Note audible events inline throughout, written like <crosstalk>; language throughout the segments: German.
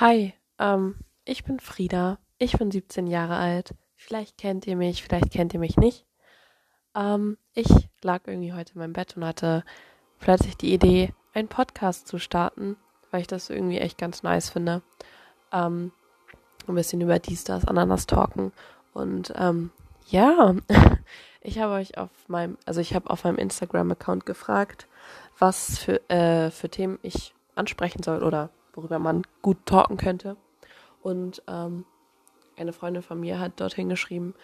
Hi, ähm, ich bin Frieda. Ich bin 17 Jahre alt. Vielleicht kennt ihr mich, vielleicht kennt ihr mich nicht. Ähm, ich lag irgendwie heute in meinem Bett und hatte plötzlich die Idee, einen Podcast zu starten, weil ich das irgendwie echt ganz nice finde. Ähm, ein bisschen über dies, das, Ananas talken. Und ähm, ja, <laughs> ich habe euch auf meinem, also ich habe auf meinem Instagram-Account gefragt, was für, äh, für Themen ich ansprechen soll oder worüber man gut talken könnte. Und ähm, eine Freundin von mir hat dorthin geschrieben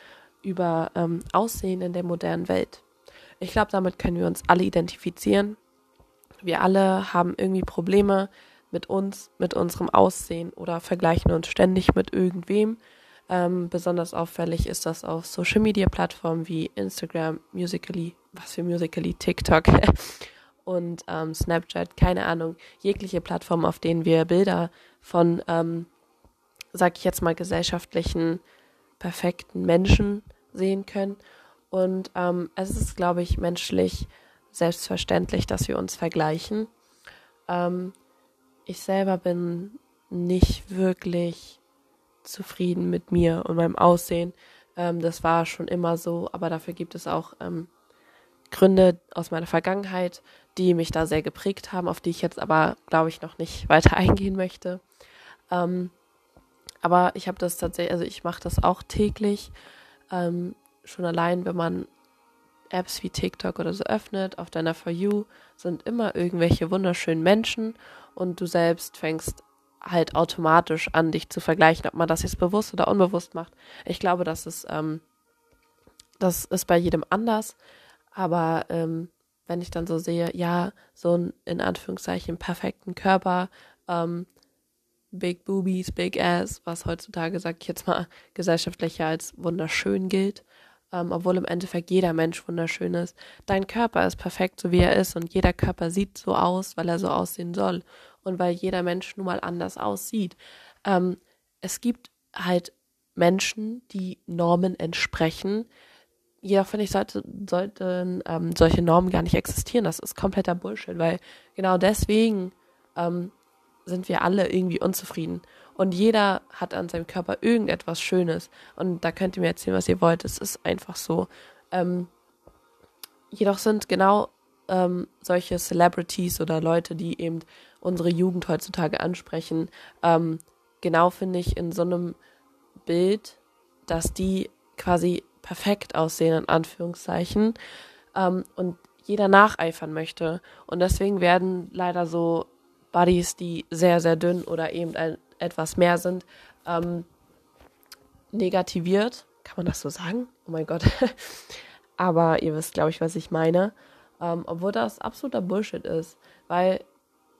über ähm, Aussehen in der modernen Welt. Ich glaube, damit können wir uns alle identifizieren. Wir alle haben irgendwie Probleme mit uns, mit unserem Aussehen oder vergleichen uns ständig mit irgendwem. Ähm, besonders auffällig ist das auf Social Media Plattformen wie Instagram, Musically, was für Musically, TikTok <laughs> und ähm, Snapchat, keine Ahnung, jegliche Plattform, auf denen wir Bilder von, ähm, sag ich jetzt mal, gesellschaftlichen, perfekten Menschen sehen können. Und ähm, es ist, glaube ich, menschlich selbstverständlich, dass wir uns vergleichen. Ähm, ich selber bin nicht wirklich zufrieden mit mir und meinem Aussehen. Ähm, das war schon immer so, aber dafür gibt es auch ähm, Gründe aus meiner Vergangenheit, die mich da sehr geprägt haben, auf die ich jetzt aber, glaube ich, noch nicht <laughs> weiter eingehen möchte. Ähm, aber ich habe das tatsächlich, also ich mache das auch täglich. Ähm, schon allein, wenn man Apps wie TikTok oder so öffnet, auf deiner For You sind immer irgendwelche wunderschönen Menschen und du selbst fängst halt automatisch an, dich zu vergleichen, ob man das jetzt bewusst oder unbewusst macht. Ich glaube, das ist, ähm, das ist bei jedem anders. Aber ähm, wenn ich dann so sehe, ja, so ein in Anführungszeichen perfekten Körper, ähm, Big Boobies, Big Ass, was heutzutage, sag ich jetzt mal, gesellschaftlich als wunderschön gilt, ähm, obwohl im Endeffekt jeder Mensch wunderschön ist. Dein Körper ist perfekt, so wie er ist, und jeder Körper sieht so aus, weil er so aussehen soll und weil jeder Mensch nun mal anders aussieht. Ähm, es gibt halt Menschen, die Normen entsprechen, jedoch finde ich, sollte, sollten ähm, solche Normen gar nicht existieren. Das ist kompletter Bullshit, weil genau deswegen ähm, sind wir alle irgendwie unzufrieden. Und jeder hat an seinem Körper irgendetwas Schönes. Und da könnt ihr mir erzählen, was ihr wollt. Es ist einfach so. Ähm, jedoch sind genau ähm, solche Celebrities oder Leute, die eben unsere Jugend heutzutage ansprechen, ähm, genau finde ich in so einem Bild, dass die quasi perfekt aussehen, in Anführungszeichen, ähm, und jeder nacheifern möchte. Und deswegen werden leider so Buddies, die sehr, sehr dünn oder eben ein, etwas mehr sind, ähm, negativiert. Kann man das so sagen? Oh mein Gott. <laughs> Aber ihr wisst, glaube ich, was ich meine. Ähm, obwohl das absoluter Bullshit ist. Weil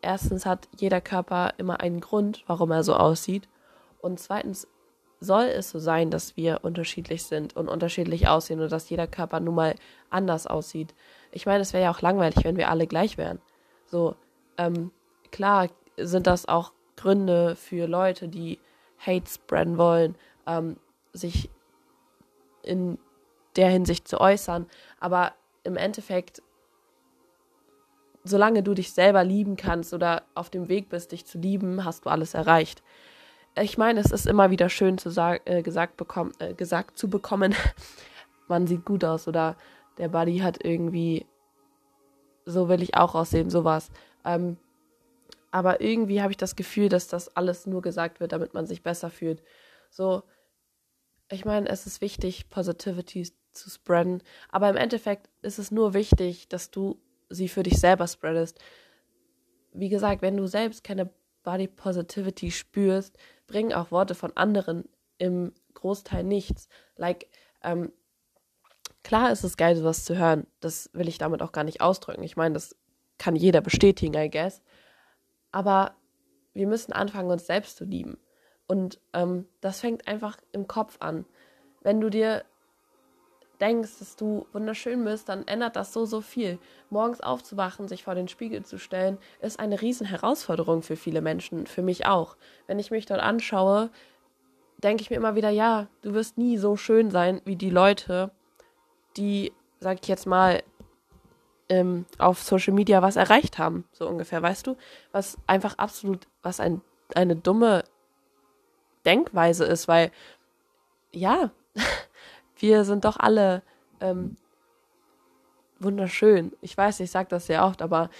erstens hat jeder Körper immer einen Grund, warum er so aussieht. Und zweitens soll es so sein, dass wir unterschiedlich sind und unterschiedlich aussehen und dass jeder Körper nun mal anders aussieht. Ich meine, es wäre ja auch langweilig, wenn wir alle gleich wären. So, ähm, klar sind das auch Gründe für Leute, die Hate spreaden wollen, ähm, sich in der Hinsicht zu äußern. Aber im Endeffekt, solange du dich selber lieben kannst oder auf dem Weg bist, dich zu lieben, hast du alles erreicht ich meine, es ist immer wieder schön zu sagen, äh, gesagt, bekommen, äh, gesagt zu bekommen, <laughs> man sieht gut aus oder der Buddy hat irgendwie, so will ich auch aussehen, sowas. Ähm, aber irgendwie habe ich das Gefühl, dass das alles nur gesagt wird, damit man sich besser fühlt. So, ich meine, es ist wichtig, Positivity zu spreaden, aber im Endeffekt ist es nur wichtig, dass du sie für dich selber spreadest. Wie gesagt, wenn du selbst keine Body Positivity spürst, bringen auch Worte von anderen im Großteil nichts. Like, ähm, klar ist es geil, sowas zu hören. Das will ich damit auch gar nicht ausdrücken. Ich meine, das kann jeder bestätigen, I guess. Aber wir müssen anfangen, uns selbst zu lieben. Und ähm, das fängt einfach im Kopf an. Wenn du dir denkst, dass du wunderschön bist, dann ändert das so, so viel. Morgens aufzuwachen, sich vor den Spiegel zu stellen, ist eine riesen Herausforderung für viele Menschen, für mich auch. Wenn ich mich dort anschaue, denke ich mir immer wieder, ja, du wirst nie so schön sein wie die Leute, die, sag ich jetzt mal, ähm, auf Social Media was erreicht haben, so ungefähr, weißt du? Was einfach absolut, was ein, eine dumme Denkweise ist, weil ja, <laughs> wir sind doch alle ähm, wunderschön. Ich weiß, ich sage das sehr oft, aber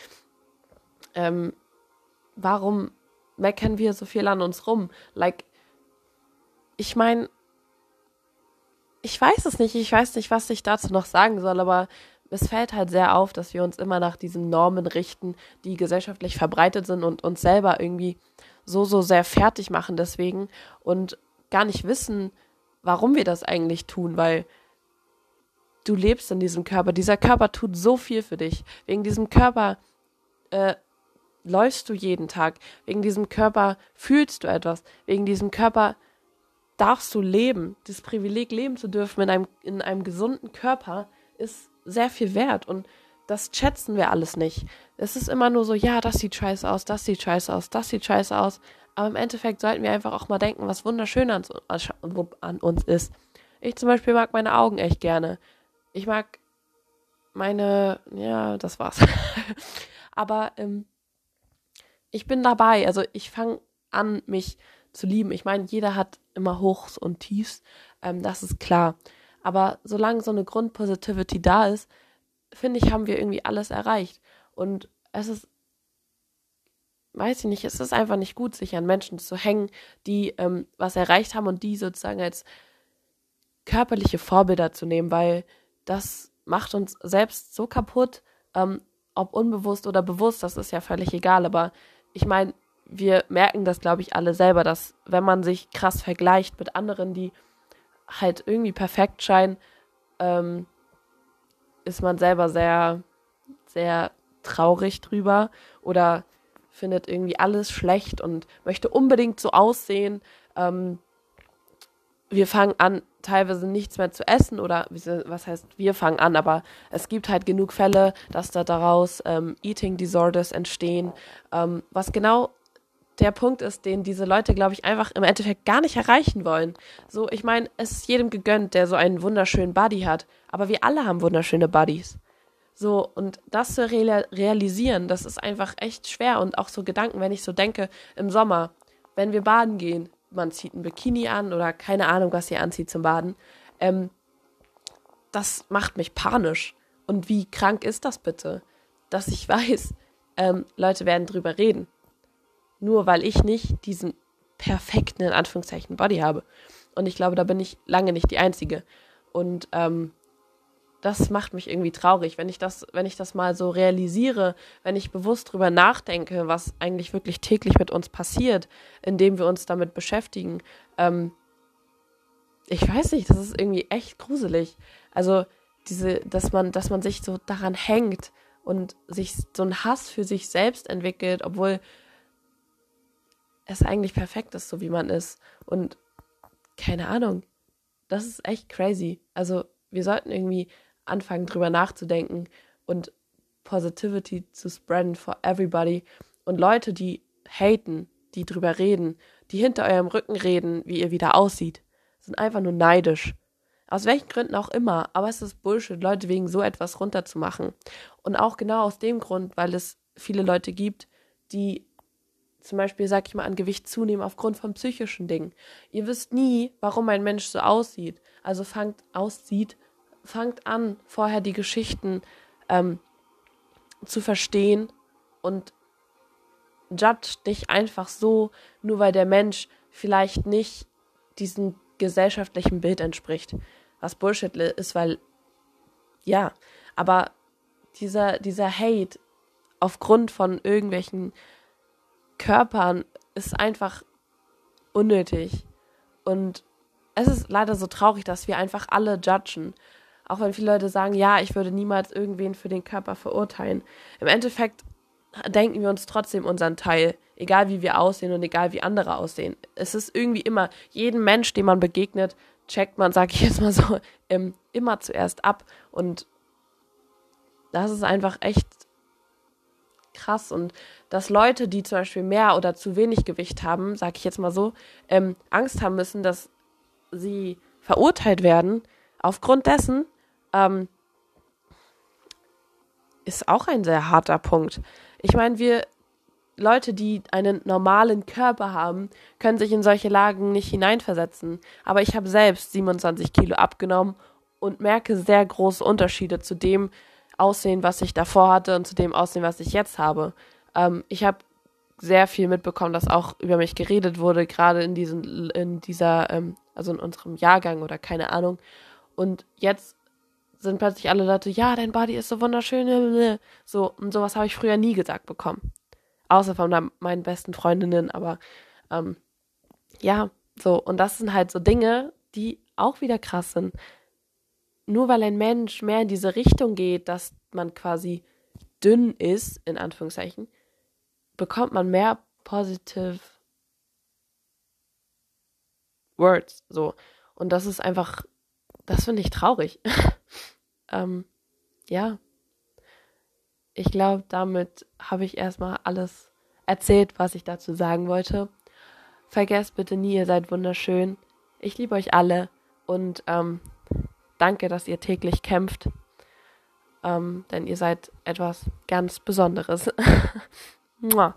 ähm, warum meckern wir so viel an uns rum? Like, ich meine, ich weiß es nicht, ich weiß nicht, was ich dazu noch sagen soll, aber es fällt halt sehr auf, dass wir uns immer nach diesen Normen richten, die gesellschaftlich verbreitet sind und uns selber irgendwie so, so sehr fertig machen deswegen und gar nicht wissen, warum wir das eigentlich tun, weil du lebst in diesem Körper. Dieser Körper tut so viel für dich. Wegen diesem Körper äh, läufst du jeden Tag. Wegen diesem Körper fühlst du etwas. Wegen diesem Körper darfst du leben. Das Privileg, leben zu dürfen in einem, in einem gesunden Körper, ist sehr viel wert. Und das schätzen wir alles nicht. Es ist immer nur so, ja, das sieht scheiße aus, das sieht scheiße aus, das sieht scheiße aus. Aber im Endeffekt sollten wir einfach auch mal denken, was wunderschön an, an uns ist. Ich zum Beispiel mag meine Augen echt gerne. Ich mag meine, ja, das war's. <laughs> Aber ähm, ich bin dabei. Also ich fange an, mich zu lieben. Ich meine, jeder hat immer Hochs und Tiefs, ähm, das ist klar. Aber solange so eine Grundpositivity da ist, finde ich, haben wir irgendwie alles erreicht. Und es ist, weiß ich nicht, es ist einfach nicht gut, sich an Menschen zu hängen, die ähm, was erreicht haben und die sozusagen als körperliche Vorbilder zu nehmen, weil das macht uns selbst so kaputt, ähm, ob unbewusst oder bewusst, das ist ja völlig egal, aber ich meine, wir merken das, glaube ich, alle selber, dass wenn man sich krass vergleicht mit anderen, die halt irgendwie perfekt scheinen, ähm, ist man selber sehr, sehr traurig drüber oder findet irgendwie alles schlecht und möchte unbedingt so aussehen. Ähm, wir fangen an, teilweise nichts mehr zu essen oder was heißt, wir fangen an, aber es gibt halt genug Fälle, dass da daraus ähm, Eating Disorders entstehen, ähm, was genau der Punkt ist, den diese Leute, glaube ich, einfach im Endeffekt gar nicht erreichen wollen. So, ich meine, es ist jedem gegönnt, der so einen wunderschönen Body hat, aber wir alle haben wunderschöne Buddies. So, und das zu real realisieren, das ist einfach echt schwer und auch so Gedanken, wenn ich so denke, im Sommer, wenn wir baden gehen, man zieht ein Bikini an oder keine Ahnung, was ihr anzieht zum Baden. Ähm, das macht mich panisch. Und wie krank ist das bitte? Dass ich <laughs> weiß, ähm, Leute werden drüber reden. Nur weil ich nicht diesen perfekten, in Anführungszeichen, Body habe. Und ich glaube, da bin ich lange nicht die Einzige. Und ähm, das macht mich irgendwie traurig, wenn ich das, wenn ich das mal so realisiere, wenn ich bewusst drüber nachdenke, was eigentlich wirklich täglich mit uns passiert, indem wir uns damit beschäftigen. Ähm, ich weiß nicht, das ist irgendwie echt gruselig. Also diese, dass man, dass man sich so daran hängt und sich so ein Hass für sich selbst entwickelt, obwohl es eigentlich perfekt ist, so wie man ist. Und keine Ahnung, das ist echt crazy. Also wir sollten irgendwie anfangen, drüber nachzudenken und Positivity zu spreaden for everybody. Und Leute, die haten, die drüber reden, die hinter eurem Rücken reden, wie ihr wieder aussieht, sind einfach nur neidisch. Aus welchen Gründen auch immer, aber es ist Bullshit, Leute wegen so etwas runterzumachen. Und auch genau aus dem Grund, weil es viele Leute gibt, die zum Beispiel, sag ich mal, an Gewicht zunehmen aufgrund von psychischen Dingen. Ihr wisst nie, warum ein Mensch so aussieht. Also fangt aussieht, fangt an, vorher die Geschichten ähm, zu verstehen und judge dich einfach so, nur weil der Mensch vielleicht nicht diesem gesellschaftlichen Bild entspricht. Was Bullshit ist, weil, ja, aber dieser, dieser Hate aufgrund von irgendwelchen Körpern ist einfach unnötig. Und es ist leider so traurig, dass wir einfach alle judgen. Auch wenn viele Leute sagen, ja, ich würde niemals irgendwen für den Körper verurteilen. Im Endeffekt denken wir uns trotzdem unseren Teil, egal wie wir aussehen und egal wie andere aussehen. Es ist irgendwie immer, jeden Mensch, dem man begegnet, checkt man, sag ich jetzt mal so, <laughs> immer zuerst ab. Und das ist einfach echt krass. Und dass Leute, die zum Beispiel mehr oder zu wenig Gewicht haben, sag ich jetzt mal so, ähm, Angst haben müssen, dass sie verurteilt werden, aufgrund dessen, ähm, ist auch ein sehr harter Punkt. Ich meine, wir Leute, die einen normalen Körper haben, können sich in solche Lagen nicht hineinversetzen. Aber ich habe selbst 27 Kilo abgenommen und merke sehr große Unterschiede zu dem Aussehen, was ich davor hatte und zu dem Aussehen, was ich jetzt habe. Ähm, ich habe sehr viel mitbekommen, dass auch über mich geredet wurde, gerade in diesen, in dieser, ähm, also in unserem Jahrgang oder keine Ahnung. Und jetzt sind plötzlich alle Leute, ja, dein Body ist so wunderschön, so und sowas habe ich früher nie gesagt bekommen, außer von meinen besten Freundinnen. Aber ähm, ja, so und das sind halt so Dinge, die auch wieder krass sind. Nur weil ein Mensch mehr in diese Richtung geht, dass man quasi dünn ist, in Anführungszeichen, bekommt man mehr positive Words, so. Und das ist einfach, das finde ich traurig. <laughs> ähm, ja. Ich glaube, damit habe ich erstmal alles erzählt, was ich dazu sagen wollte. Vergesst bitte nie, ihr seid wunderschön. Ich liebe euch alle und ähm, danke, dass ihr täglich kämpft. Ähm, denn ihr seid etwas ganz Besonderes. <laughs> Mua.